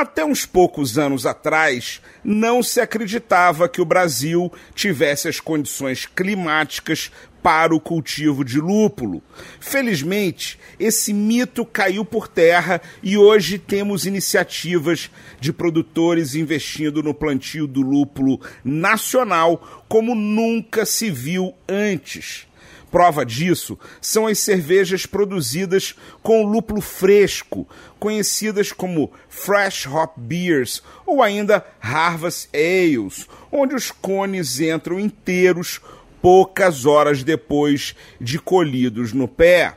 Até uns poucos anos atrás, não se acreditava que o Brasil tivesse as condições climáticas para o cultivo de lúpulo. Felizmente, esse mito caiu por terra e hoje temos iniciativas de produtores investindo no plantio do lúpulo nacional como nunca se viu antes. Prova disso são as cervejas produzidas com lúpulo fresco, conhecidas como Fresh Hop Beers ou ainda Harvest Ales, onde os cones entram inteiros poucas horas depois de colhidos no pé.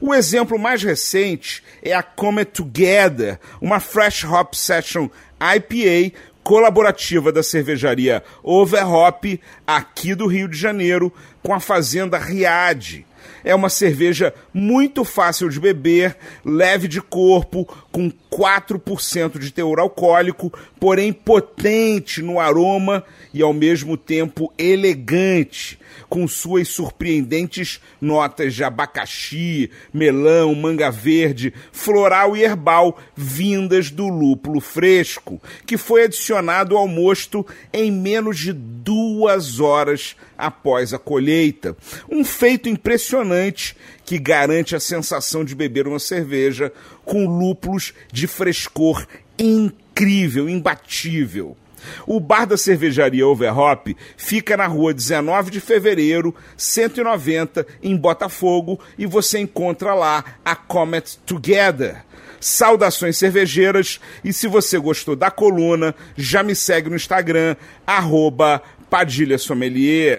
O exemplo mais recente é a Comet Together, uma Fresh Hop Session IPA colaborativa da cervejaria Overhop, aqui do Rio de Janeiro, com a fazenda Riad. É uma cerveja muito fácil de beber, leve de corpo, com 4% de teor alcoólico, porém potente no aroma e ao mesmo tempo elegante, com suas surpreendentes notas de abacaxi, melão, manga verde, floral e herbal vindas do lúpulo fresco, que foi adicionado ao mosto em menos de duas horas após a colheita. Um feito que garante a sensação de beber uma cerveja com lúpulos de frescor incrível, imbatível. O bar da cervejaria Overhop fica na rua 19 de fevereiro, 190, em Botafogo, e você encontra lá a Comet Together. Saudações cervejeiras e se você gostou da coluna, já me segue no Instagram, arroba Padilha Sommelier.